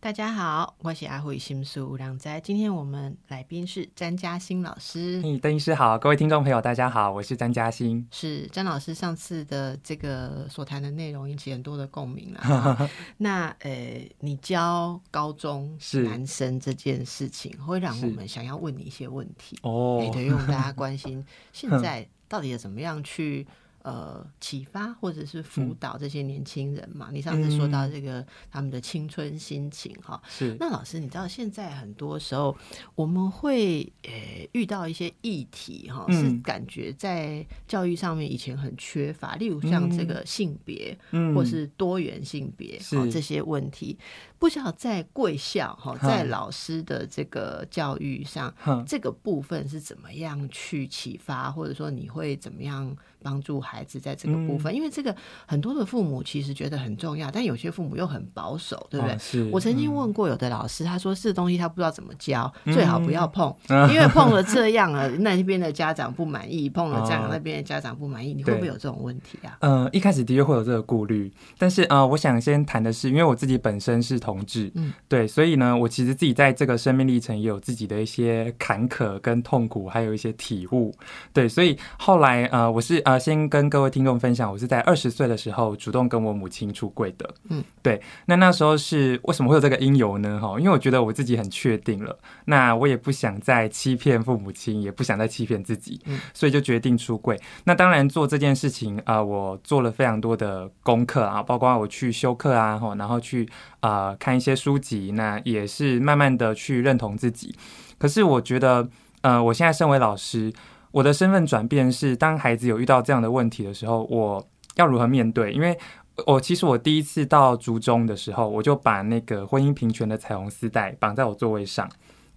大家好，我是阿慧心书两在。今天我们来宾是詹嘉欣老师。嘿，邓医师好，各位听众朋友，大家好，我是詹嘉欣。是詹老师上次的这个所谈的内容引起很多的共鸣了。那呃，你教高中男生这件事情，会让我们想要问你一些问题哦，对，因为大家关心 现在到底要怎么样去。呃，启发或者是辅导这些年轻人嘛？你上次说到这个他们的青春心情哈，是。那老师，你知道现在很多时候我们会呃遇到一些议题哈，是感觉在教育上面以前很缺乏，例如像这个性别或是多元性别这些问题，不晓得在贵校哈，在老师的这个教育上，这个部分是怎么样去启发，或者说你会怎么样？帮助孩子在这个部分，因为这个很多的父母其实觉得很重要，但有些父母又很保守，对不对？是我曾经问过有的老师，他说这东西他不知道怎么教，最好不要碰，因为碰了这样了，那边的家长不满意；碰了这样，那边的家长不满意。你会不会有这种问题啊？嗯，一开始的确会有这个顾虑，但是呃，我想先谈的是，因为我自己本身是同志，嗯，对，所以呢，我其实自己在这个生命历程也有自己的一些坎坷跟痛苦，还有一些体悟，对，所以后来呃，我是。啊，先跟各位听众分享，我是在二十岁的时候主动跟我母亲出柜的。嗯，对。那那时候是为什么会有这个因由呢？哈，因为我觉得我自己很确定了，那我也不想再欺骗父母亲，也不想再欺骗自己，嗯所以就决定出柜。那当然做这件事情啊，我做了非常多的功课啊，包括我去修课啊，哈，然后去啊看一些书籍，那也是慢慢的去认同自己。可是我觉得，呃，我现在身为老师。我的身份转变是，当孩子有遇到这样的问题的时候，我要如何面对？因为我其实我第一次到竹中的时候，我就把那个婚姻平权的彩虹丝带绑在我座位上，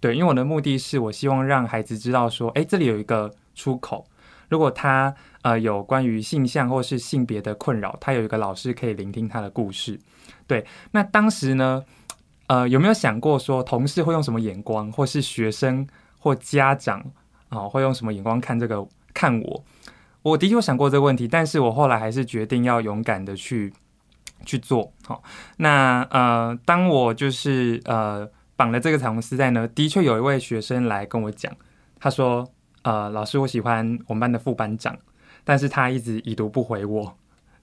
对，因为我的目的是我希望让孩子知道说，哎，这里有一个出口，如果他呃有关于性向或是性别的困扰，他有一个老师可以聆听他的故事。对，那当时呢，呃，有没有想过说，同事会用什么眼光，或是学生或家长？哦，会用什么眼光看这个看我？我的确想过这个问题，但是我后来还是决定要勇敢的去去做。好，那呃，当我就是呃绑了这个彩虹丝带呢，的确有一位学生来跟我讲，他说：“呃，老师，我喜欢我们班的副班长，但是他一直已读不回我。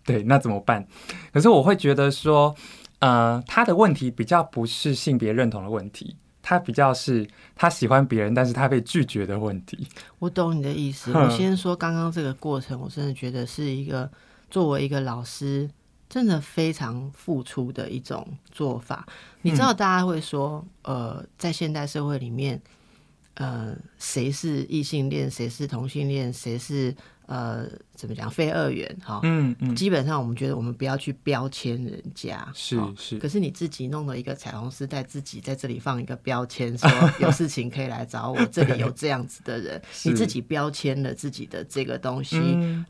对，那怎么办？可是我会觉得说，呃，他的问题比较不是性别认同的问题。”他比较是他喜欢别人，但是他被拒绝的问题。我懂你的意思。我先说刚刚这个过程，我真的觉得是一个作为一个老师，真的非常付出的一种做法。你知道，大家会说，呃，在现代社会里面，呃，谁是异性恋，谁是同性恋，谁是呃。怎么讲？非二元哈，嗯嗯，基本上我们觉得我们不要去标签人家，是是。可是你自己弄了一个彩虹丝带，自己在这里放一个标签，说 有事情可以来找我，这里有这样子的人，你自己标签了自己的这个东西，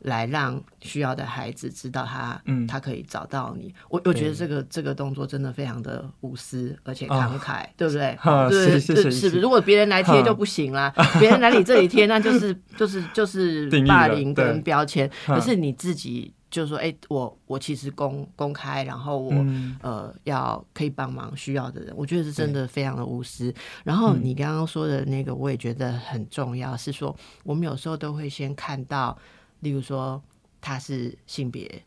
来让需要的孩子知道他，嗯，他可以找到你。我我觉得这个这个动作真的非常的无私，而且慷慨，对不对？对，是是是。如果别人来贴就不行啦，别人来你这里贴，那就是就是就是霸凌跟标签。可是你自己就说，哎，我我其实公公开，然后我呃要可以帮忙需要的人，我觉得是真的非常的无私。然后你刚刚说的那个，我也觉得很重要，是说我们有时候都会先看到，例如说他是性别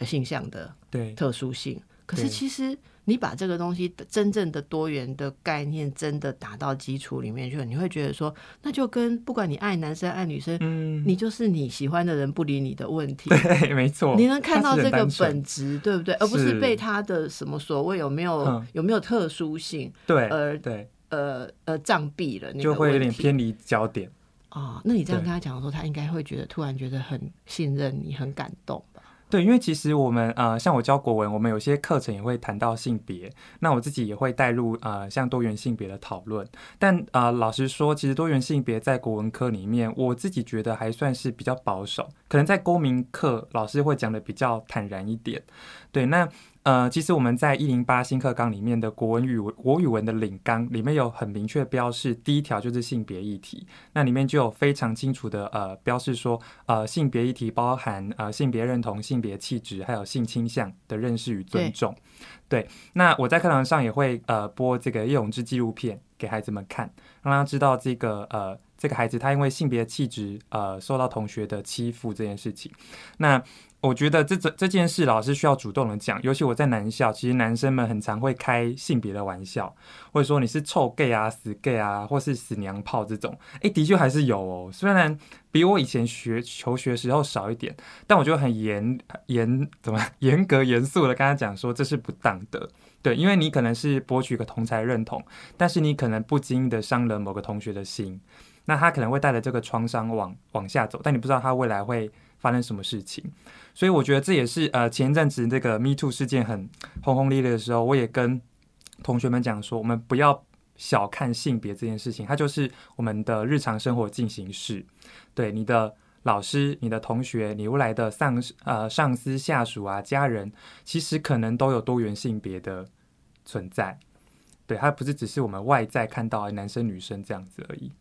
性向的对。特殊性，可是其实。你把这个东西真正的多元的概念真的打到基础里面去，你会觉得说，那就跟不管你爱男生爱女生，嗯，你就是你喜欢的人不理你的问题。对，没错。你能看到这个本质，对不对？而不是被他的什么所谓有没有有没有特殊性，对，而对，呃呃障蔽了，就会有点偏离焦点。啊，那你这样跟他讲的时候，他应该会觉得突然觉得很信任你，很感动。对，因为其实我们呃，像我教国文，我们有些课程也会谈到性别，那我自己也会带入呃，像多元性别的讨论。但啊，老实说，其实多元性别在国文科里面，我自己觉得还算是比较保守，可能在公民课老师会讲的比较坦然一点。对，那呃，其实我们在一零八新课纲里面的国文语文国语文的领纲里面有很明确标示，第一条就是性别议题，那里面就有非常清楚的呃标示说，呃性别议题包含呃性别认同、性别气质，还有性倾向的认识与尊重。对，那我在课堂上也会呃播这个叶永志纪录片给孩子们看，让他知道这个呃这个孩子他因为性别气质呃受到同学的欺负这件事情，那。我觉得这这这件事，老师需要主动的讲。尤其我在男校，其实男生们很常会开性别的玩笑，或者说你是臭 gay 啊、死 gay 啊，或是死娘炮这种。哎，的确还是有哦。虽然比我以前学求学时候少一点，但我就很严严怎么严格严肃的跟他讲说，这是不当的。对，因为你可能是博取一个同才认同，但是你可能不经意的伤了某个同学的心，那他可能会带着这个创伤往往下走，但你不知道他未来会。发生什么事情？所以我觉得这也是呃前一阵子那个 Me Too 事件很轰轰烈烈的时候，我也跟同学们讲说，我们不要小看性别这件事情，它就是我们的日常生活进行式。对你的老师、你的同学、你未来的上呃上司、下属啊、家人，其实可能都有多元性别的存在。对，它不是只是我们外在看到男生女生这样子而已。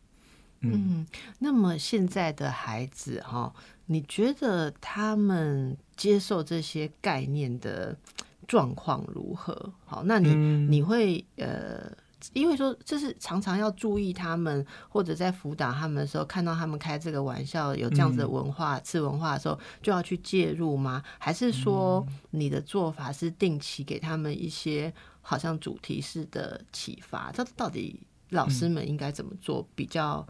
嗯，那么现在的孩子哈。你觉得他们接受这些概念的状况如何？好，那你你会呃，因为说这是常常要注意他们，或者在辅导他们的时候，看到他们开这个玩笑，有这样子的文化次文化的时候，就要去介入吗？还是说你的做法是定期给他们一些好像主题式的启发？这到底老师们应该怎么做比较？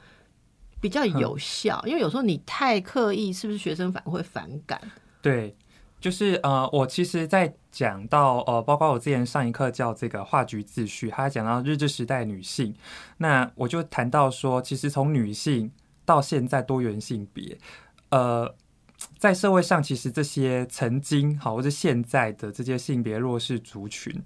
比较有效，因为有时候你太刻意，是不是学生反而会反感？对，就是呃，我其实，在讲到呃，包括我之前上一课叫这个话剧秩序，他讲到日治时代女性，那我就谈到说，其实从女性到现在多元性别，呃，在社会上，其实这些曾经好或者现在的这些性别弱势族群。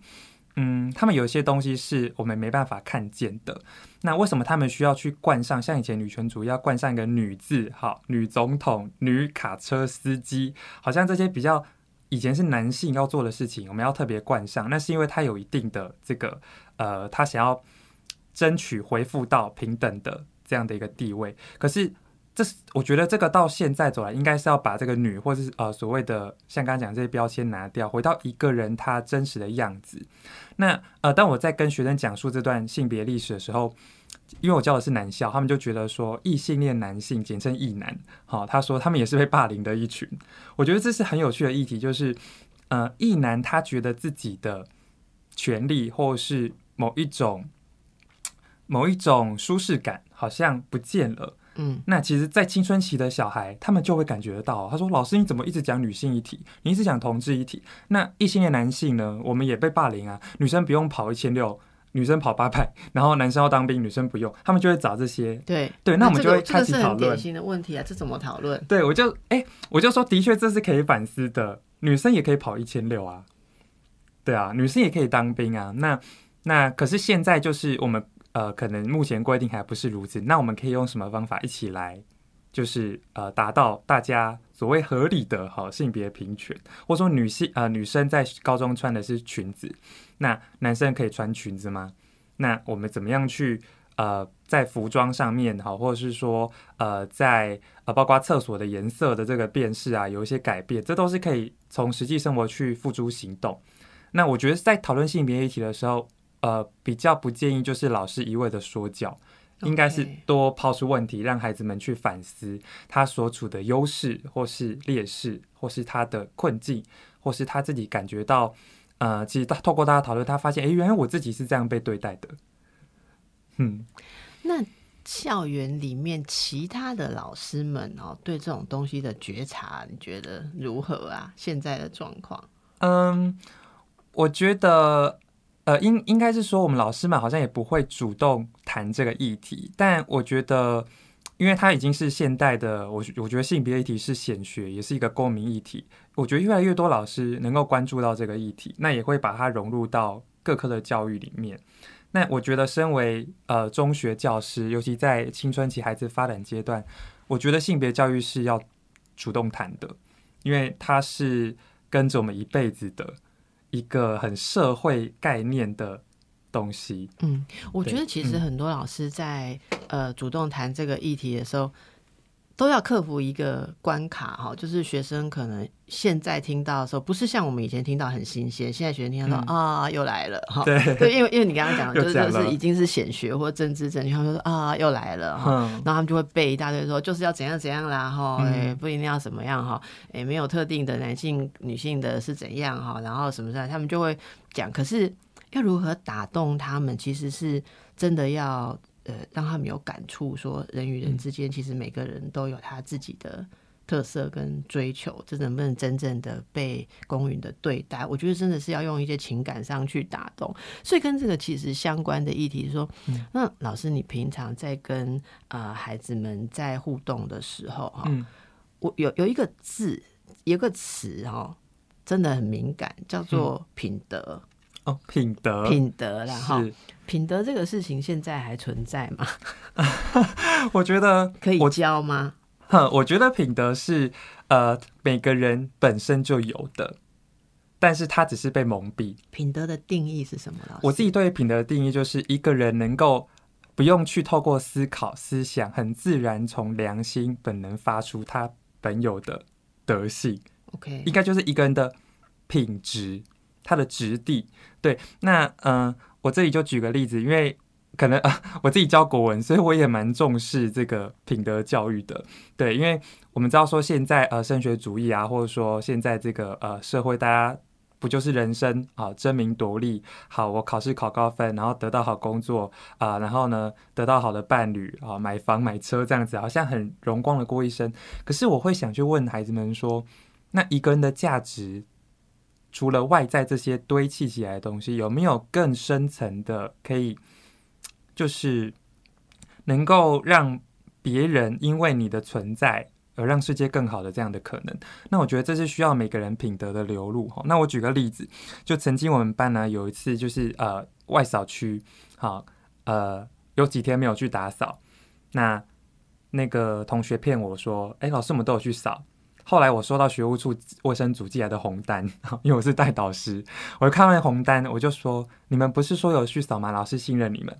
嗯，他们有一些东西是我们没办法看见的。那为什么他们需要去冠上像以前女权主义要冠上一个女字？好，女总统、女卡车司机，好像这些比较以前是男性要做的事情，我们要特别冠上。那是因为他有一定的这个呃，他想要争取恢复到平等的这样的一个地位。可是。这是我觉得这个到现在走来，应该是要把这个女或者是呃所谓的像刚刚讲这些标签拿掉，回到一个人他真实的样子。那呃，当我在跟学生讲述这段性别历史的时候，因为我教的是男校，他们就觉得说异性恋男性简称异男，好，他说他们也是被霸凌的一群。我觉得这是很有趣的议题，就是呃异男他觉得自己的权利或是某一种某一种舒适感好像不见了。嗯，那其实，在青春期的小孩，他们就会感觉得到。他说：“老师，你怎么一直讲女性一体？你一直讲同志一体？那异性恋男性呢？我们也被霸凌啊！女生不用跑一千六，女生跑八百，然后男生要当兵，女生不用。他们就会找这些。对对，那我们就会开始讨论。典型的问题啊，这怎么讨论？对，我就哎，我就说，的确这是可以反思的。女生也可以跑一千六啊，对啊，女生也可以当兵啊。那那可是现在就是我们。呃，可能目前规定还不是如此。那我们可以用什么方法一起来，就是呃，达到大家所谓合理的好性别平权，或者说女性呃女生在高中穿的是裙子，那男生可以穿裙子吗？那我们怎么样去呃在服装上面好，或者是说呃在呃包括厕所的颜色的这个辨识啊，有一些改变，这都是可以从实际生活去付诸行动。那我觉得在讨论性别议题的时候。呃，比较不建议就是老师一味的说教，应该是多抛出问题，让孩子们去反思他所处的优势或是劣势，或是他的困境，或是他自己感觉到，呃，其实他透过大家讨论，他发现，哎，原来我自己是这样被对待的。嗯，那校园里面其他的老师们哦，对这种东西的觉察，你觉得如何啊？现在的状况？嗯，我觉得。呃，应应该是说，我们老师们好像也不会主动谈这个议题，但我觉得，因为它已经是现代的，我我觉得性别议题是显学，也是一个公民议题。我觉得越来越多老师能够关注到这个议题，那也会把它融入到各科的教育里面。那我觉得，身为呃中学教师，尤其在青春期孩子发展阶段，我觉得性别教育是要主动谈的，因为它是跟着我们一辈子的。一个很社会概念的东西。嗯，我觉得其实很多老师在呃主动谈这个议题的时候。都要克服一个关卡哈，就是学生可能现在听到的时候，不是像我们以前听到很新鲜，现在学生听到说啊又来了哈，对，因为因为你刚刚讲的 就是就是已经是显学或政治正确，他们说啊又来了哈，然后他们就会背一大堆说就是要怎样怎样啦哈，哎不一定要怎么样哈，哎没有特定的男性女性的是怎样哈，然后什么的，他们就会讲，可是要如何打动他们，其实是真的要。呃，让他们有感触，说人与人之间，其实每个人都有他自己的特色跟追求，这能不能真正的被公允的对待？我觉得真的是要用一些情感上去打动。所以跟这个其实相关的议题，说，那老师，你平常在跟呃孩子们在互动的时候，哈，我有有一个字，有个词，哈，真的很敏感，叫做品德。哦，品德，品德然后品德这个事情现在还存在吗？我觉得可以教吗？哼，我觉得品德是呃每个人本身就有的，但是他只是被蒙蔽。品德的定义是什么？我自己对品德的定义就是一个人能够不用去透过思考、思想，很自然从良心本能发出他本有的德性。OK，应该就是一个人的品质。它的质地，对，那嗯，我这里就举个例子，因为可能啊，我自己教国文，所以我也蛮重视这个品德教育的，对，因为我们知道说现在呃升学主义啊，或者说现在这个呃社会，大家不就是人生啊争名夺利，好，我考试考高分，然后得到好工作啊，然后呢得到好的伴侣啊，买房买车这样子，好像很荣光的过一生。可是我会想去问孩子们说，那一个人的价值？除了外在这些堆砌起来的东西，有没有更深层的可以，就是能够让别人因为你的存在而让世界更好的这样的可能？那我觉得这是需要每个人品德的流露哈。那我举个例子，就曾经我们班呢有一次就是呃外扫区，好呃有几天没有去打扫，那那个同学骗我说，哎老师我们都有去扫。后来我收到学务处卫生组寄来的红单，因为我是代导师，我就看完红单，我就说：“你们不是说有去扫吗？老师信任你们。”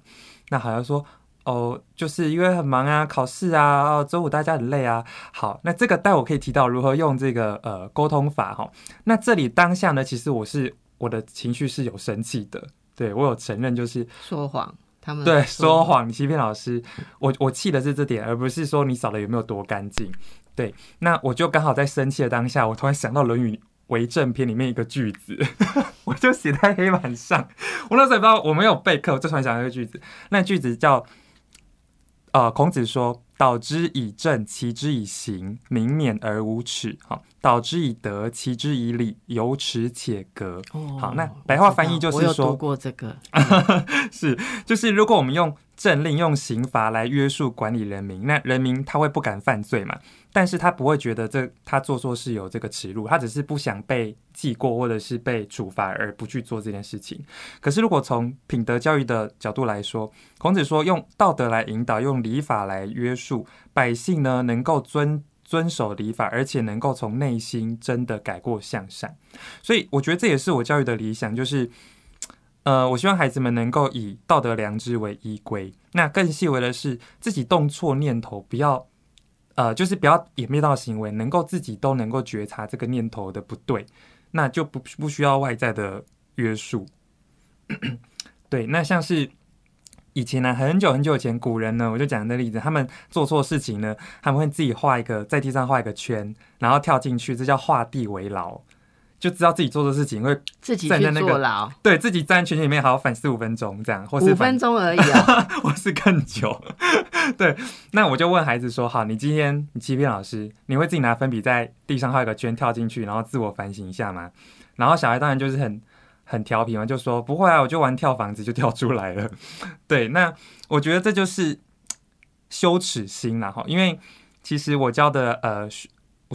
那好像说：“哦，就是因为很忙啊，考试啊，哦，周五大家很累啊。”好，那这个待我可以提到如何用这个呃沟通法哈。那这里当下呢，其实我是我的情绪是有生气的，对我有承认就是说谎，他们对说谎欺骗老师，我我气的是这点，而不是说你扫的有没有多干净。对，那我就刚好在生气的当下，我突然想到《论语为政篇》里面一个句子，我就写在黑板上。我那时候不知道我没有备课，我就突然想到一个句子，那句子叫：呃，孔子说。导之以政，齐之以刑，民免而无耻。好，导之以德，齐之以礼，有耻且格。哦好，那白话翻译就是说，读过这个，是就是如果我们用政令、用刑罚来约束管理人民，那人民他会不敢犯罪嘛？但是他不会觉得这他做错事有这个耻辱，他只是不想被记过或者是被处罚而不去做这件事情。可是如果从品德教育的角度来说，孔子说用道德来引导，用礼法来约束百姓呢，能够遵遵守礼法，而且能够从内心真的改过向善。所以我觉得这也是我教育的理想，就是呃，我希望孩子们能够以道德良知为依归。那更细微的是，自己动错念头不要。呃，就是不要演变到行为，能够自己都能够觉察这个念头的不对，那就不不需要外在的约束。对，那像是以前呢，很久很久以前，古人呢，我就讲那例子，他们做错事情呢，他们会自己画一个在地上画一个圈，然后跳进去，这叫画地为牢。就知道自己做的事情会自己去坐牢，对自己站在群里面好好反思五分钟这样，或是五分钟而已啊，或是更久。对，那我就问孩子说：好，你今天你欺骗老师，你会自己拿粉笔在地上画一个圈跳进去，然后自我反省一下吗？然后小孩当然就是很很调皮嘛，就说不会啊，我就玩跳房子就跳出来了。对，那我觉得这就是羞耻心啦哈，因为其实我教的呃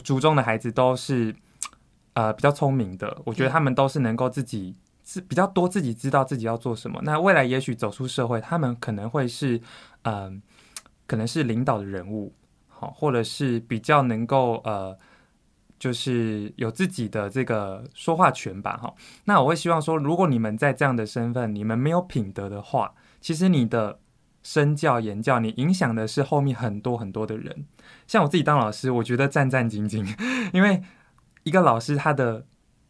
初中的孩子都是。呃，比较聪明的，我觉得他们都是能够自己自比较多自己知道自己要做什么。那未来也许走出社会，他们可能会是嗯，可能是领导的人物，好，或者是比较能够呃就是有自己的这个说话权吧，哈。那我会希望说，如果你们在这样的身份，你们没有品德的话，其实你的身教言教，你影响的是后面很多很多的人。像我自己当老师，我觉得战战兢兢，因为一个老师他的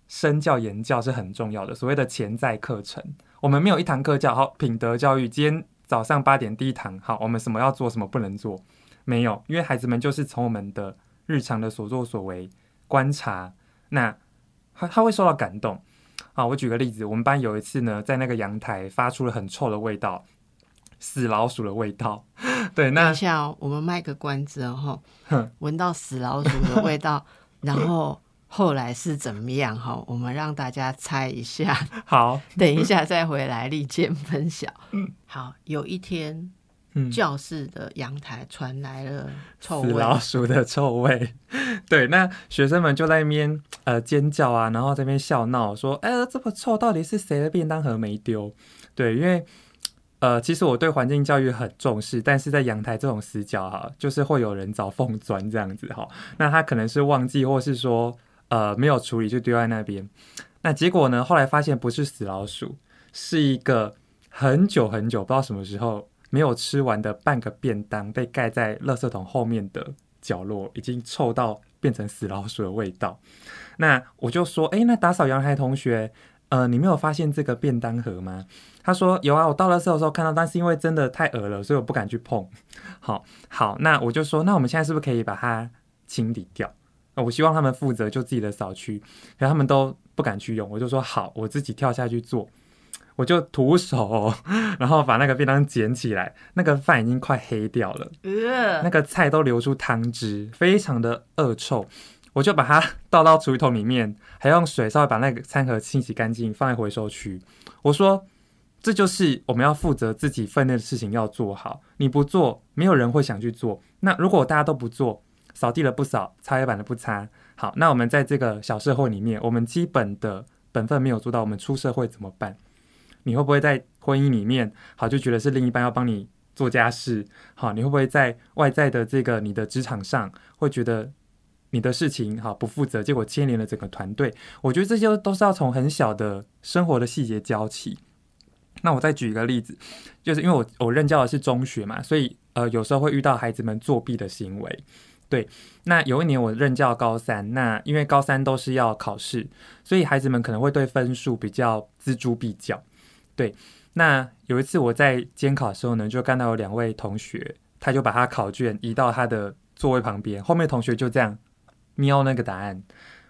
身教言教是很重要的。所谓的潜在课程，我们没有一堂课叫好品德教育。今天早上八点第一堂，好，我们什么要做，什么不能做，没有，因为孩子们就是从我们的日常的所作所为。观察，那他他会受到感动啊！我举个例子，我们班有一次呢，在那个阳台发出了很臭的味道，死老鼠的味道。对，那等一下我们卖个关子哦，闻到死老鼠的味道，然后后来是怎么样？哈，我们让大家猜一下。好，等一下再回来立见分享。嗯，好，有一天。教室的阳台传来了臭味，老鼠的臭味。对，那学生们就在那边呃尖叫啊，然后这边笑闹说：“哎，这么臭，到底是谁的便当盒没丢？”对，因为呃，其实我对环境教育很重视，但是在阳台这种死角哈，就是会有人找缝钻这样子哈。那他可能是忘记，或是说呃没有处理就丢在那边。那结果呢，后来发现不是死老鼠，是一个很久很久不知道什么时候。没有吃完的半个便当被盖在垃圾桶后面的角落，已经臭到变成死老鼠的味道。那我就说，哎，那打扫阳台同学，呃，你没有发现这个便当盒吗？他说有啊，我到垃圾的时候看到，但是因为真的太恶了，所以我不敢去碰。好，好，那我就说，那我们现在是不是可以把它清理掉？我希望他们负责就自己的扫区，然后他们都不敢去用，我就说好，我自己跳下去做。我就徒手，然后把那个便当捡起来，那个饭已经快黑掉了，那个菜都流出汤汁，非常的恶臭。我就把它 倒到厨余桶里面，还用水稍微把那个餐盒清洗干净，放在回收区。我说，这就是我们要负责自己分内的事情要做好，你不做，没有人会想去做。那如果大家都不做，扫地了不扫，擦黑板的不擦，好，那我们在这个小社会里面，我们基本的本分没有做到，我们出社会怎么办？你会不会在婚姻里面，好就觉得是另一半要帮你做家事，好，你会不会在外在的这个你的职场上，会觉得你的事情好不负责，结果牵连了整个团队？我觉得这些都是要从很小的生活的细节教起。那我再举一个例子，就是因为我我任教的是中学嘛，所以呃有时候会遇到孩子们作弊的行为。对，那有一年我任教高三，那因为高三都是要考试，所以孩子们可能会对分数比较锱铢必较。对，那有一次我在监考的时候呢，就看到有两位同学，他就把他考卷移到他的座位旁边，后面同学就这样瞄那个答案。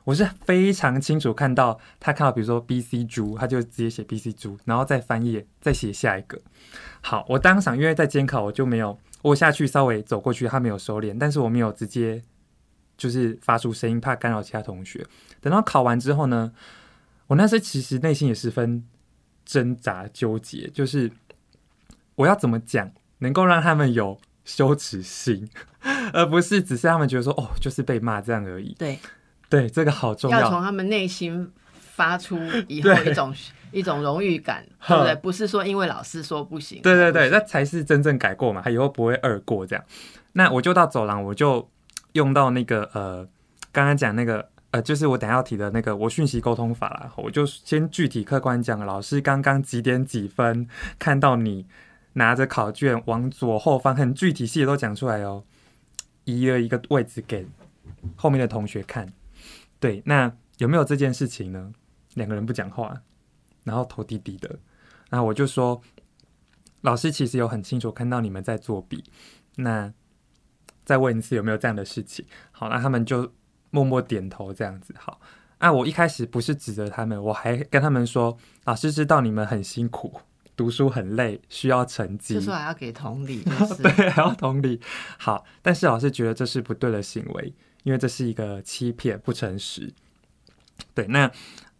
我是非常清楚看到他看到，比如说 B C 猪，他就直接写 B C 猪，然后再翻页，再写下一个。好，我当场因为在监考，我就没有我下去稍微走过去，他没有收敛，但是我没有直接就是发出声音，怕干扰其他同学。等到考完之后呢，我那时其实内心也十分。挣扎纠结，就是我要怎么讲，能够让他们有羞耻心，而不是只是他们觉得说哦，就是被骂这样而已。对，对，这个好重要。要从他们内心发出以后一种一种荣誉感，对不对？不是说因为老师说不行。对对对，那才是真正改过嘛，他以后不会二过这样。那我就到走廊，我就用到那个呃，刚刚讲那个。呃，就是我等下要提的那个我讯息沟通法啦，我就先具体客观讲，老师刚刚几点几分看到你拿着考卷往左后方，很具体细节都讲出来哦，移了一个位置给后面的同学看。对，那有没有这件事情呢？两个人不讲话，然后头低低的，然后我就说，老师其实有很清楚看到你们在作弊，那再问一次有没有这样的事情？好，那他们就。默默点头，这样子好。啊，我一开始不是指责他们，我还跟他们说，老师知道你们很辛苦，读书很累，需要成绩。这时候还要给同理，对，还要同理。好，但是老师觉得这是不对的行为，因为这是一个欺骗、不诚实。对，那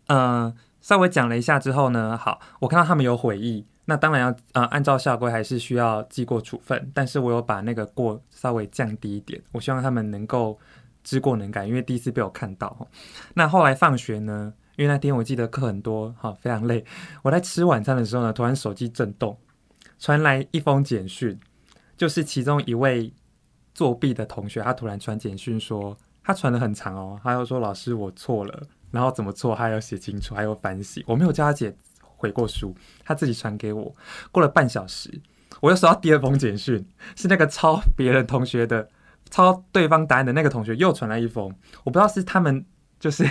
嗯，稍微讲了一下之后呢，好，我看到他们有悔意，那当然要呃按照校规还是需要记过处分，但是我有把那个过稍微降低一点，我希望他们能够。知过能改，因为第一次被我看到那后来放学呢？因为那天我记得课很多，哈，非常累。我在吃晚餐的时候呢，突然手机震动，传来一封简讯，就是其中一位作弊的同学，他突然传简讯说，他传的很长哦，他又说老师我错了，然后怎么错他要写清楚，还有反省。我没有叫他姐回过书，他自己传给我。过了半小时，我又收到第二封简讯，是那个抄别人同学的、抄对方答案的那个同学又传来一封。我不知道是他们就是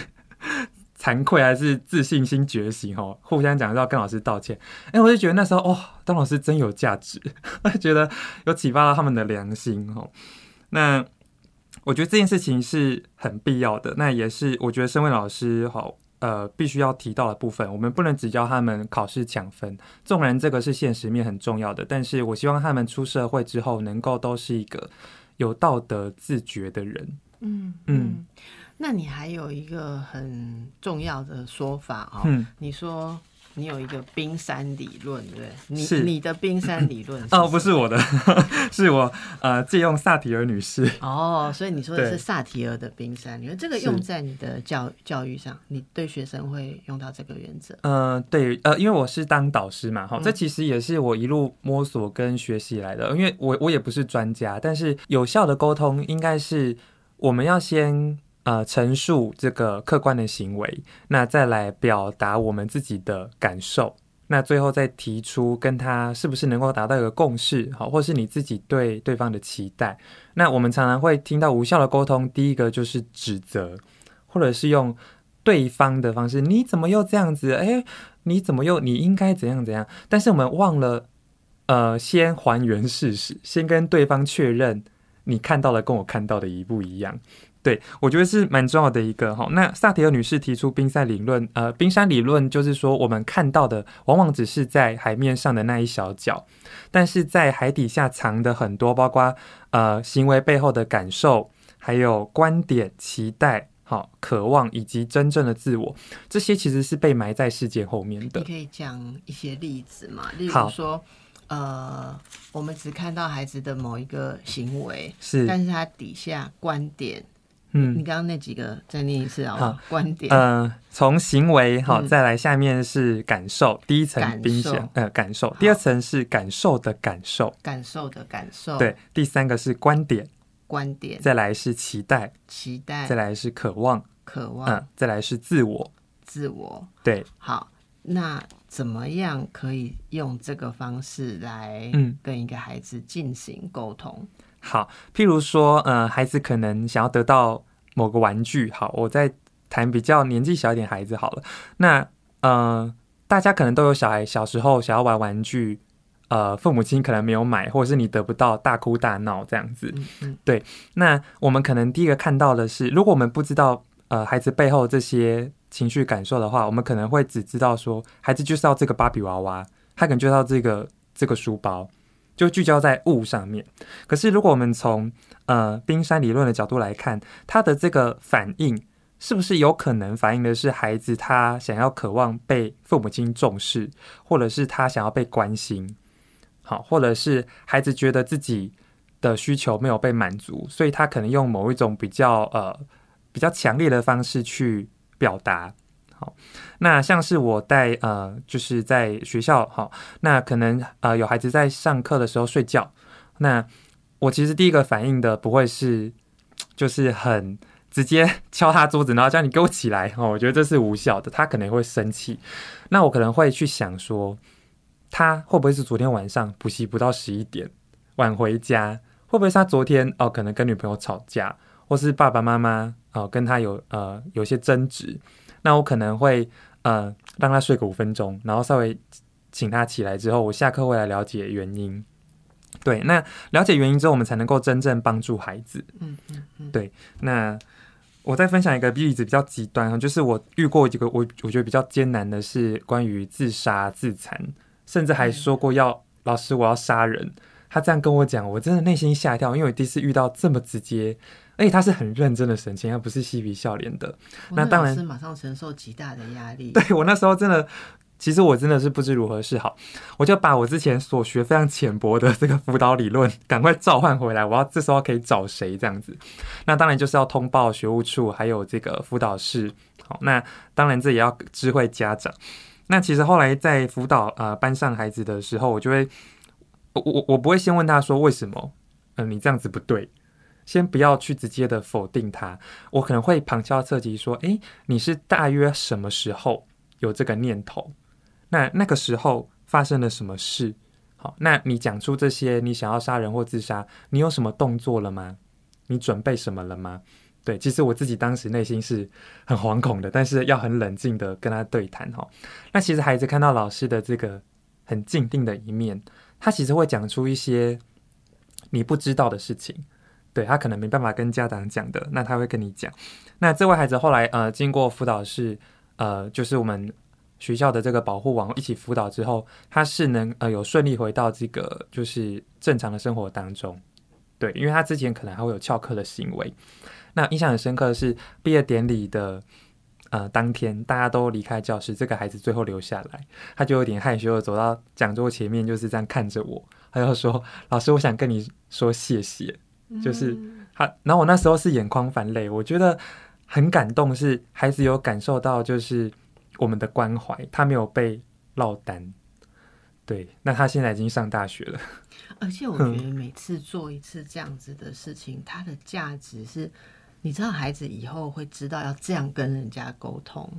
惭愧还是自信心觉醒哦，互相讲要跟老师道歉。哎，我就觉得那时候哦，当老师真有价值，我就觉得有启发到他们的良心哦。那。我觉得这件事情是很必要的，那也是我觉得身为老师好呃必须要提到的部分。我们不能只教他们考试抢分，纵然这个是现实面很重要的，但是我希望他们出社会之后能够都是一个有道德自觉的人。嗯嗯，那你还有一个很重要的说法哦，你说。你有一个冰山理论，对不对？你你的冰山理论 哦，不是我的，是我呃借用萨提尔女士。哦，所以你说的是萨提尔的冰山理论，这个用在你的教教育上，你对学生会用到这个原则？嗯，对，呃，因为我是当导师嘛，哈，这其实也是我一路摸索跟学习来的，因为我我也不是专家，但是有效的沟通应该是我们要先。呃，陈述这个客观的行为，那再来表达我们自己的感受，那最后再提出跟他是不是能够达到一个共识，好，或是你自己对对方的期待。那我们常常会听到无效的沟通，第一个就是指责，或者是用对方的方式，你怎么又这样子？哎，你怎么又你应该怎样怎样？但是我们忘了，呃，先还原事实，先跟对方确认你看到的跟我看到的一不一样。对，我觉得是蛮重要的一个哈。那萨提尔女士提出冰山理论，呃，冰山理论就是说，我们看到的往往只是在海面上的那一小角，但是在海底下藏的很多，包括呃行为背后的感受，还有观点、期待、好渴望以及真正的自我，这些其实是被埋在世界后面的。你可以讲一些例子嘛？例如说，呃，我们只看到孩子的某一个行为，是，但是他底下观点。嗯，你刚刚那几个再念一次啊？观点，嗯，从行为好，再来下面是感受，第一层冰箱，呃，感受，第二层是感受的感受，感受的感受，对，第三个是观点，观点，再来是期待，期待，再来是渴望，渴望，嗯，再来是自我，自我，对，好，那怎么样可以用这个方式来，嗯，跟一个孩子进行沟通？好，譬如说，呃，孩子可能想要得到某个玩具。好，我再谈比较年纪小一点孩子好了。那，呃，大家可能都有小孩小时候想要玩玩具，呃，父母亲可能没有买，或者是你得不到，大哭大闹这样子。对。那我们可能第一个看到的是，如果我们不知道呃孩子背后这些情绪感受的话，我们可能会只知道说，孩子就是要这个芭比娃娃，他可能就要这个这个书包。就聚焦在物上面，可是如果我们从呃冰山理论的角度来看，他的这个反应是不是有可能反映的是孩子他想要渴望被父母亲重视，或者是他想要被关心，好，或者是孩子觉得自己的需求没有被满足，所以他可能用某一种比较呃比较强烈的方式去表达。好，那像是我带呃，就是在学校，好，那可能呃有孩子在上课的时候睡觉，那我其实第一个反应的不会是，就是很直接 敲他桌子，然后叫你给我起来哦，我觉得这是无效的，他可能会生气。那我可能会去想说，他会不会是昨天晚上补习不到十一点晚回家，会不会是他昨天哦可能跟女朋友吵架，或是爸爸妈妈哦跟他有呃有些争执。那我可能会呃让他睡个五分钟，然后稍微请他起来之后，我下课会来了解原因。对，那了解原因之后，我们才能够真正帮助孩子。嗯嗯嗯。对，那我再分享一个例子，比较极端就是我遇过一个我我觉得比较艰难的是关于自杀自残，甚至还说过要老师我要杀人。他这样跟我讲，我真的内心吓一跳，因为我第一次遇到这么直接。而且他是很认真的神情，而不是嬉皮笑脸的。那当然是马上承受极大的压力。对我那时候真的，其实我真的是不知如何是好。我就把我之前所学非常浅薄的这个辅导理论赶快召唤回来。我要这时候可以找谁这样子？那当然就是要通报学务处，还有这个辅导室。好，那当然这也要知会家长。那其实后来在辅导呃班上孩子的时候，我就会我我我不会先问他说为什么？嗯，你这样子不对。先不要去直接的否定他，我可能会旁敲侧击说：“诶，你是大约什么时候有这个念头？那那个时候发生了什么事？好，那你讲出这些，你想要杀人或自杀，你有什么动作了吗？你准备什么了吗？”对，其实我自己当时内心是很惶恐的，但是要很冷静的跟他对谈哈。那其实孩子看到老师的这个很静定的一面，他其实会讲出一些你不知道的事情，对他可能没办法跟家长讲的，那他会跟你讲。那这位孩子后来呃经过辅导室呃就是我们学校的这个保护网一起辅导之后，他是能呃有顺利回到这个就是正常的生活当中。对，因为他之前可能还会有翘课的行为。那印象很深刻的是毕业典礼的呃当天，大家都离开教室，这个孩子最后留下来，他就有点害羞的走到讲桌前面，就是这样看着我，他就说：“老师，我想跟你说谢谢。”就是他，然后我那时候是眼眶泛泪，我觉得很感动，是孩子有感受到就是我们的关怀，他没有被落单。对，那他现在已经上大学了，而且我觉得每次做一次这样子的事情，它的价值是。你知道孩子以后会知道要这样跟人家沟通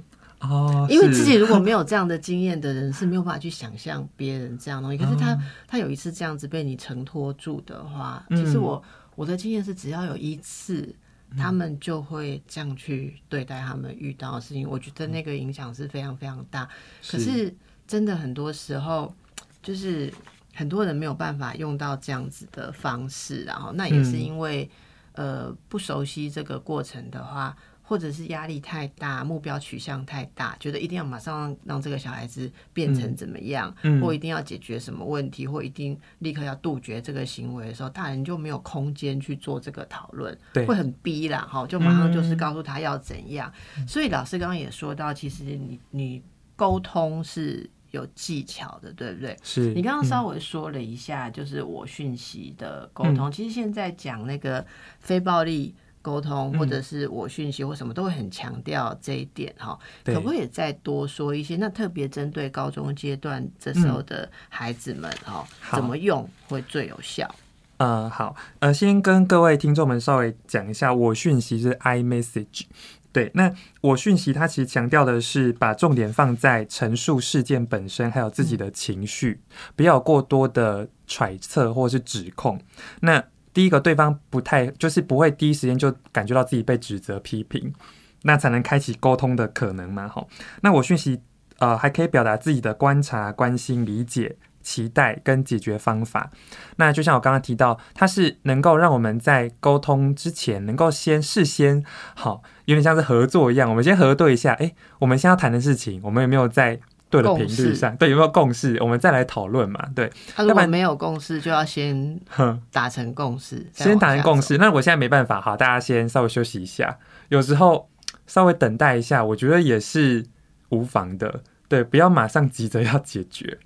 哦，因为自己如果 没有这样的经验的人是没有办法去想象别人这样东西。可是他他有一次这样子被你承托住的话，其实我我的经验是，只要有一次，他们就会这样去对待他们遇到的事情。我觉得那个影响是非常非常大。可是真的很多时候，就是很多人没有办法用到这样子的方式，然后那也是因为。呃，不熟悉这个过程的话，或者是压力太大，目标取向太大，觉得一定要马上让这个小孩子变成怎么样，或一定要解决什么问题，或一定立刻要杜绝这个行为的时候，大人就没有空间去做这个讨论，会很逼啦，哈，就马上就是告诉他要怎样。所以老师刚刚也说到，其实你你沟通是。有技巧的，对不对？是你刚刚稍微说了一下，就是我讯息的沟通。其实现在讲那个非暴力沟通，或者是我讯息或什么，都会很强调这一点哈。可不可以再多说一些？那特别针对高中阶段这时候的孩子们哈，怎么用会最有效？呃，好，呃，先跟各位听众们稍微讲一下，我讯息是 i message。对，那我讯息它其实强调的是把重点放在陈述事件本身，还有自己的情绪，不要过多的揣测或是指控。那第一个，对方不太就是不会第一时间就感觉到自己被指责批评，那才能开启沟通的可能嘛？哈，那我讯息呃还可以表达自己的观察、关心、理解。期待跟解决方法，那就像我刚刚提到，它是能够让我们在沟通之前，能够先事先好，有点像是合作一样，我们先核对一下，哎，我们现在要谈的事情，我们有没有在对的频率上？对，有没有共识？我们再来讨论嘛。对，如果没有共识，就要先 达成共识，先达成共识。那我现在没办法，好，大家先稍微休息一下，有时候稍微等待一下，我觉得也是无妨的。对，不要马上急着要解决。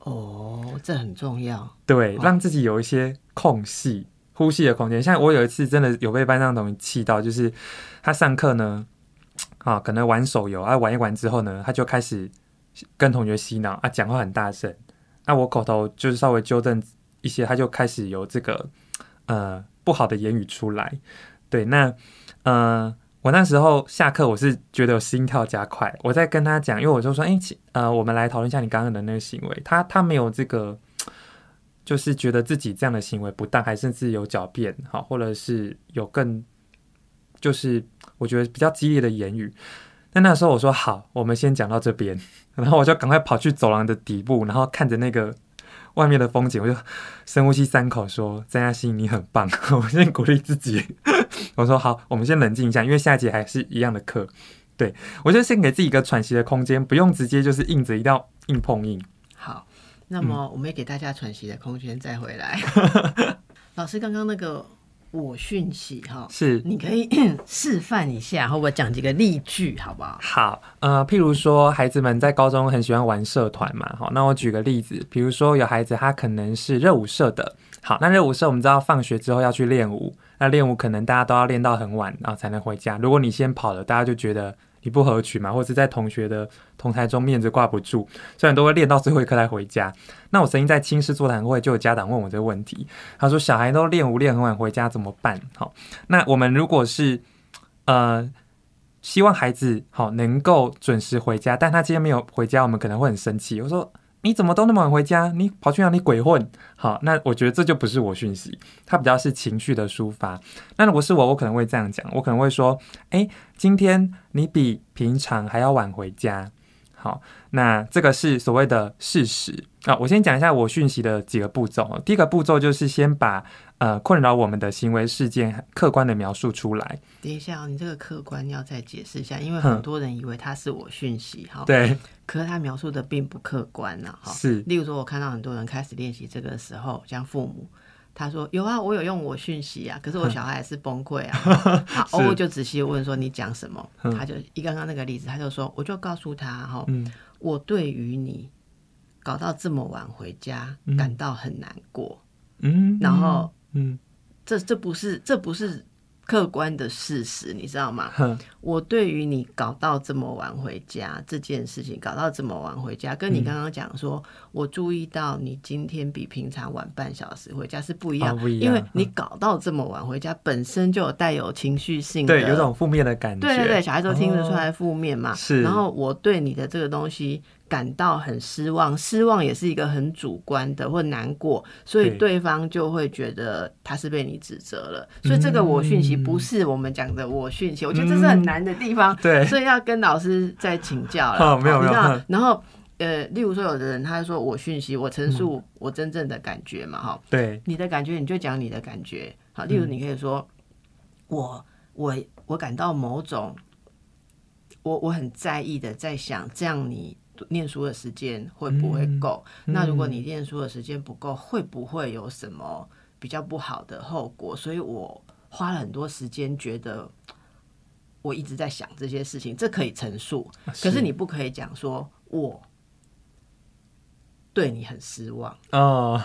哦，这很重要。对，让自己有一些空隙、呼吸的空间。像我有一次真的有被班上同学气到，就是他上课呢，啊，可能玩手游啊，玩一玩之后呢，他就开始跟同学洗脑啊，讲话很大声。那我口头就是稍微纠正一些，他就开始有这个呃不好的言语出来。对，那呃。我那时候下课，我是觉得心跳加快。我在跟他讲，因为我就说，哎，呃，我们来讨论一下你刚刚的那个行为。他他没有这个，就是觉得自己这样的行为不当，还甚至有狡辩，好，或者是有更，就是我觉得比较激烈的言语。那那时候我说好，我们先讲到这边，然后我就赶快跑去走廊的底部，然后看着那个。外面的风景，我就深呼吸三口，说：“张嘉欣，你很棒。”我先鼓励自己。我说：“好，我们先冷静一下，因为下节还是一样的课。”对我就先给自己一个喘息的空间，不用直接就是硬着一定要硬碰硬。好，那么我们也给大家喘息的空间，再回来。老师刚刚那个。我讯息哈，是你可以 示范一下，或我讲几个例句，好不好？好，呃，譬如说，孩子们在高中很喜欢玩社团嘛，好，那我举个例子，比如说有孩子他可能是热舞社的，好，那热舞社我们知道放学之后要去练舞，那练舞可能大家都要练到很晚，然后才能回家。如果你先跑了，大家就觉得你不合群嘛，或者是在同学的同台中面子挂不住，虽然都会练到最后一刻才回家。那我曾经在青师座谈会就有家长问我这个问题，他说小孩都练舞练很晚回家怎么办？好，那我们如果是呃希望孩子好能够准时回家，但他今天没有回家，我们可能会很生气。我说。你怎么都那么晚回家？你跑去哪里鬼混？好，那我觉得这就不是我讯息，它比较是情绪的抒发。那如果是我，我可能会这样讲，我可能会说：哎，今天你比平常还要晚回家。好，那这个是所谓的事实啊。我先讲一下我讯息的几个步骤。第一个步骤就是先把。呃，困扰我们的行为事件，客观的描述出来。等一下，你这个客观要再解释一下，因为很多人以为他是我讯息哈。对。可是他描述的并不客观呢，哈。是。例如说，我看到很多人开始练习这个时候，像父母，他说有啊，我有用我讯息啊，可是我小孩还是崩溃啊。好，我就仔细问说你讲什么，他就一刚刚那个例子，他就说，我就告诉他哈，我对于你搞到这么晚回家感到很难过。嗯。然后。嗯，这这不是这不是客观的事实，你知道吗？我对于你搞到这么晚回家这件事情，搞到这么晚回家，跟你刚刚讲说，我注意到你今天比平常晚半小时回家是不一样，不一样，因为你搞到这么晚回家，本身就有带有情绪性的，对，有种负面的感觉，对对对，小孩都听得出来负面嘛。是，然后我对你的这个东西。感到很失望，失望也是一个很主观的，或难过，所以对方就会觉得他是被你指责了。所以这个我讯息不是我们讲的我讯息，我觉得这是很难的地方。对，所以要跟老师再请教了。没有没有。然后呃，例如说有的人他说我讯息，我陈述我真正的感觉嘛，哈。对，你的感觉你就讲你的感觉。好，例如你可以说我我我感到某种，我我很在意的在想这样你。念书的时间会不会够？那如果你念书的时间不够，会不会有什么比较不好的后果？所以我花了很多时间，觉得我一直在想这些事情，这可以陈述。可是你不可以讲说我对你很失望哦，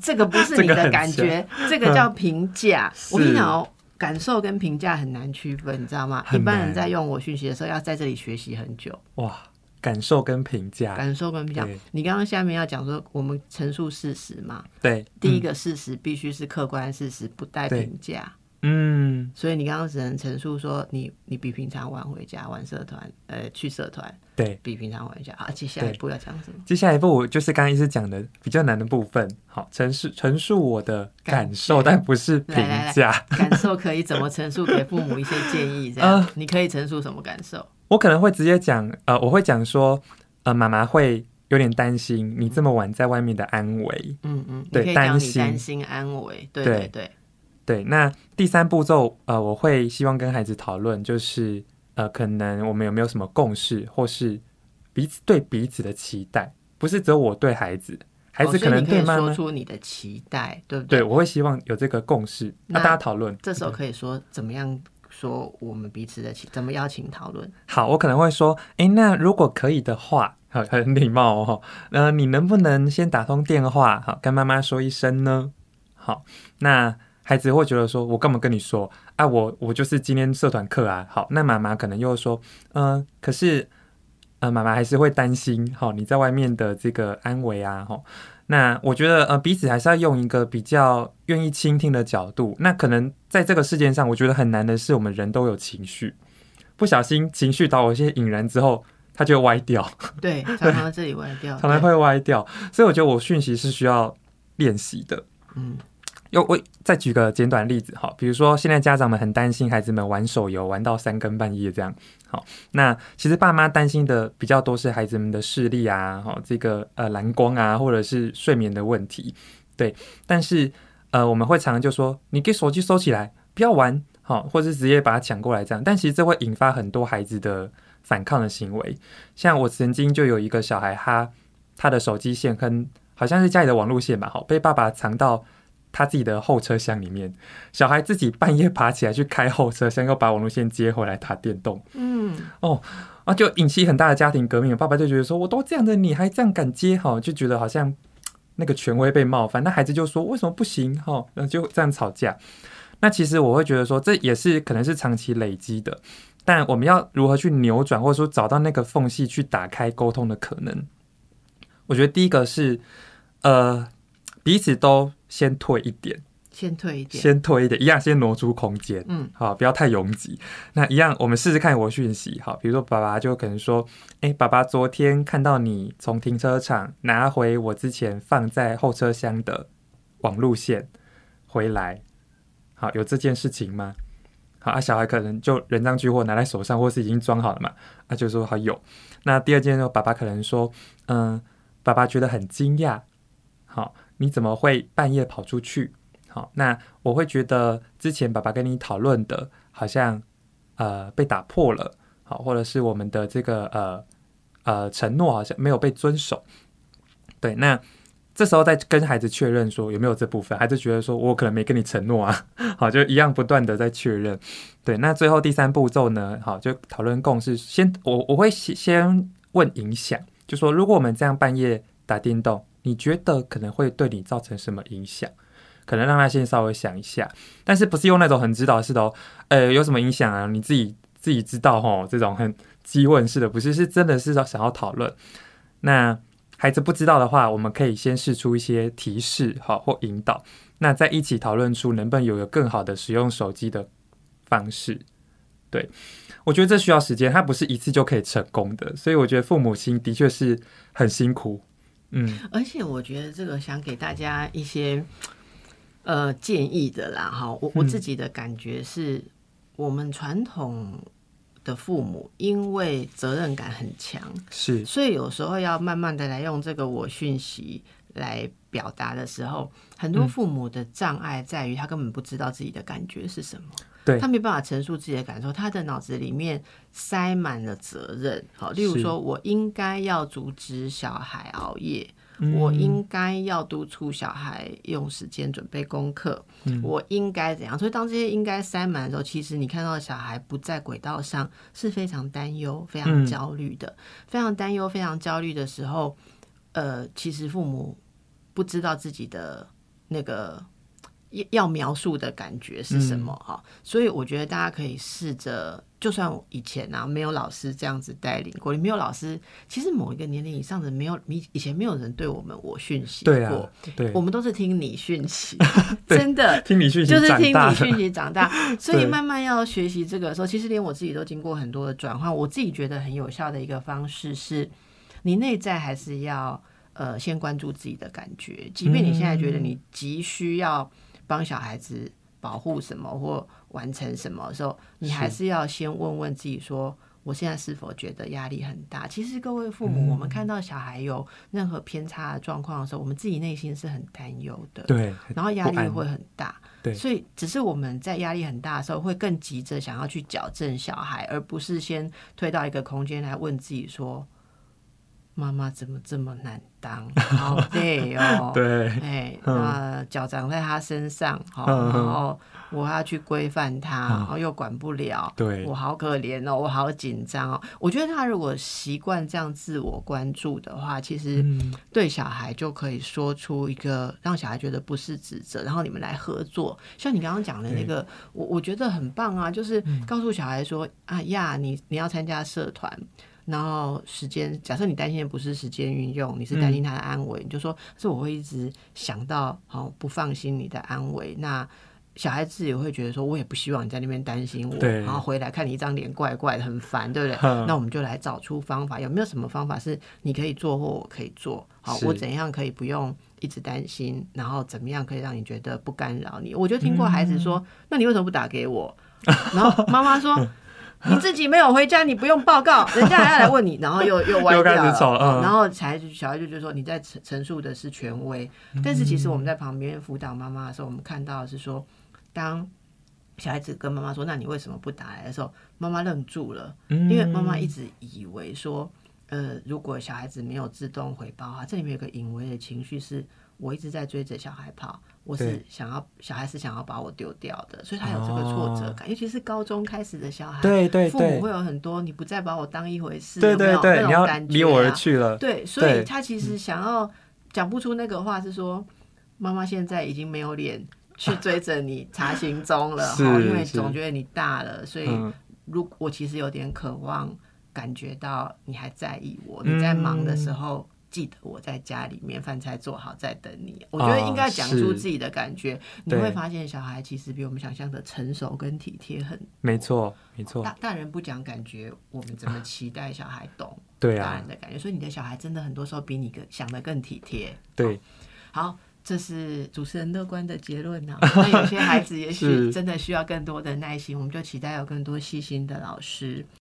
这个不是 你的感觉，这个叫评价。我跟你讲哦，感受跟评价很难区分，你知道吗？一般人在用我讯息的时候，要在这里学习很久。哇。感受跟评价，感受跟评价。你刚刚下面要讲说，我们陈述事实嘛？对，第一个事实必须是客观事实，不带评价。嗯，所以你刚刚只能陈述说，你你比平常晚回家，玩社团，呃，去社团，对比平常晚回家。好，接下来一步要讲什么？接下来一步我就是刚刚一直讲的比较难的部分。好，陈述陈述我的感受，但不是评价。感受可以怎么陈述？给父母一些建议，这样 你可以陈述什么感受？我可能会直接讲，呃，我会讲说，呃，妈妈会有点担心你这么晚在外面的安危。嗯嗯，对，担心担心安危，对对对对。那第三步骤，呃，我会希望跟孩子讨论，就是呃，可能我们有没有什么共识，或是彼此对彼此的期待，不是只有我对孩子，孩子可能对妈妈说出你的期待，对不对？对，我会希望有这个共识，那大家讨论。这时候可以说怎么样？说我们彼此的请怎么邀请讨论？好，我可能会说，哎，那如果可以的话，好，很礼貌哦，呃，你能不能先打通电话，好，跟妈妈说一声呢？好，那孩子会觉得说，我干嘛跟你说？啊，我我就是今天社团课啊。好，那妈妈可能又说，嗯，可是，呃，妈妈还是会担心，好，你在外面的这个安危啊，哈。那我觉得，呃，彼此还是要用一个比较愿意倾听的角度。那可能在这个事件上，我觉得很难的是，我们人都有情绪，不小心情绪导我一些引燃之后，它就歪掉。对，常常这里歪掉，常常会歪掉。所以我觉得我讯息是需要练习的。嗯。又我再举个简短例子哈，比如说现在家长们很担心孩子们玩手游玩到三更半夜这样，好，那其实爸妈担心的比较多是孩子们的视力啊，哈，这个呃蓝光啊，或者是睡眠的问题，对，但是呃我们会常常就说你给手机收起来，不要玩，好，或者是直接把它抢过来这样，但其实这会引发很多孩子的反抗的行为，像我曾经就有一个小孩，他他的手机线跟好像是家里的网络线吧，好，被爸爸藏到。他自己的后车厢里面，小孩自己半夜爬起来去开后车厢，又把网络线接回来打电动。嗯，哦，啊，就引起很大的家庭革命。爸爸就觉得说，我都这样的，你还这样敢接？哈，就觉得好像那个权威被冒犯。那孩子就说，为什么不行？哈，然后就这样吵架。那其实我会觉得说，这也是可能是长期累积的。但我们要如何去扭转，或者说找到那个缝隙去打开沟通的可能？我觉得第一个是，呃，彼此都先退一点。先退一点，先退一点，一样先挪出空间，嗯，好，不要太拥挤。那一样，我们试试看我讯息，好，比如说爸爸就可能说，哎，爸爸昨天看到你从停车场拿回我之前放在后车厢的网路线回来，好，有这件事情吗？好，啊，小孩可能就人赃俱获拿在手上，或是已经装好了嘛，啊，就说好有。那第二件呢，爸爸可能说，嗯，爸爸觉得很惊讶，好，你怎么会半夜跑出去？好，那我会觉得之前爸爸跟你讨论的，好像呃被打破了，好，或者是我们的这个呃呃承诺好像没有被遵守。对，那这时候再跟孩子确认说有没有这部分，孩子觉得说我可能没跟你承诺啊，好，就一样不断的在确认。对，那最后第三步骤呢，好，就讨论共识。先我我会先先问影响，就说如果我们这样半夜打电动，你觉得可能会对你造成什么影响？可能让他先稍微想一下，但是不是用那种很指导式的哦，呃，有什么影响啊？你自己自己知道吼，这种很激问式的，不是是真的是要想要讨论。那孩子不知道的话，我们可以先试出一些提示，好或引导，那再一起讨论出能不能有个更好的使用手机的方式。对我觉得这需要时间，它不是一次就可以成功的，所以我觉得父母亲的确是很辛苦。嗯，而且我觉得这个想给大家一些。呃，建议的啦，哈，我我自己的感觉是，我们传统的父母因为责任感很强，是，所以有时候要慢慢的来用这个我讯息来表达的时候，很多父母的障碍在于他根本不知道自己的感觉是什么，对他没办法陈述自己的感受，他的脑子里面塞满了责任，好，例如说我应该要阻止小孩熬夜。我应该要督促小孩用时间准备功课，我应该怎样？所以当这些应该塞满的时候，其实你看到小孩不在轨道上，是非常担忧、非常焦虑的。非常担忧、非常焦虑的时候，呃，其实父母不知道自己的那个。要描述的感觉是什么？哈，所以我觉得大家可以试着，就算以前啊没有老师这样子带领过，你没有老师，其实某一个年龄以上的没有，你以前没有人对我们我讯息过，对，我们都是听你讯息，真的听你讯息，就是听你讯息长大，所以慢慢要学习这个时候，其实连我自己都经过很多的转换，我自己觉得很有效的一个方式是，你内在还是要呃先关注自己的感觉，即便你现在觉得你急需要。帮小孩子保护什么或完成什么的时候，你还是要先问问自己：说我现在是否觉得压力很大？其实各位父母，我们看到小孩有任何偏差的状况的时候，我们自己内心是很担忧的。对，然后压力会很大。对，所以只是我们在压力很大的时候，会更急着想要去矫正小孩，而不是先推到一个空间来问自己：说妈妈怎么这么难当？好累哦，对，哎，那脚长在他身上，好，然后我要去规范他，然后又管不了，对。我好可怜哦，我好紧张哦。我觉得他如果习惯这样自我关注的话，其实对小孩就可以说出一个让小孩觉得不是指责，然后你们来合作。像你刚刚讲的那个，我我觉得很棒啊，就是告诉小孩说啊呀，你你要参加社团。然后时间，假设你担心的不是时间运用，你是担心他的安危，你就说是我会一直想到，好不放心你的安危。那小孩子也会觉得说，我也不希望你在那边担心我，然后回来看你一张脸怪怪的，很烦，对不对？那我们就来找出方法，有没有什么方法是你可以做或我可以做？好，我怎样可以不用一直担心？然后怎么样可以让你觉得不干扰你？我就听过孩子说，那你为什么不打给我？然后妈妈说。你自己没有回家，你不用报告，人家还要来问你，然后又又歪掉了，然后才小孩就觉得说你在陈陈述的是权威，但是其实我们在旁边辅导妈妈的时候，我们看到的是说，当小孩子跟妈妈说“那你为什么不打来”的时候，妈妈愣住了，因为妈妈一直以为说，呃，如果小孩子没有自动回报啊，这里面有个隐微的情绪是。我一直在追着小孩跑，我是想要小孩是想要把我丢掉的，所以他有这个挫折感，尤其是高中开始的小孩，对对父母会有很多你不再把我当一回事，对对对，你要离我而去了，对，所以他其实想要讲不出那个话，是说妈妈现在已经没有脸 去追着你查行踪了，哈，因为总觉得你大了，所以如我其实有点渴望感觉到你还在意我，你在忙的时候。记得我在家里面饭菜做好在等你，我觉得应该讲出自己的感觉，你会发现小孩其实比我们想象的成熟跟体贴很。没错，没错。大大人不讲感觉，我们怎么期待小孩懂？对啊，大人的感觉，所以你的小孩真的很多时候比你更想的更体贴。对，好，这是主持人乐观的结论呢。那有些孩子也许真的需要更多的耐心，我们就期待有更多细心的老师。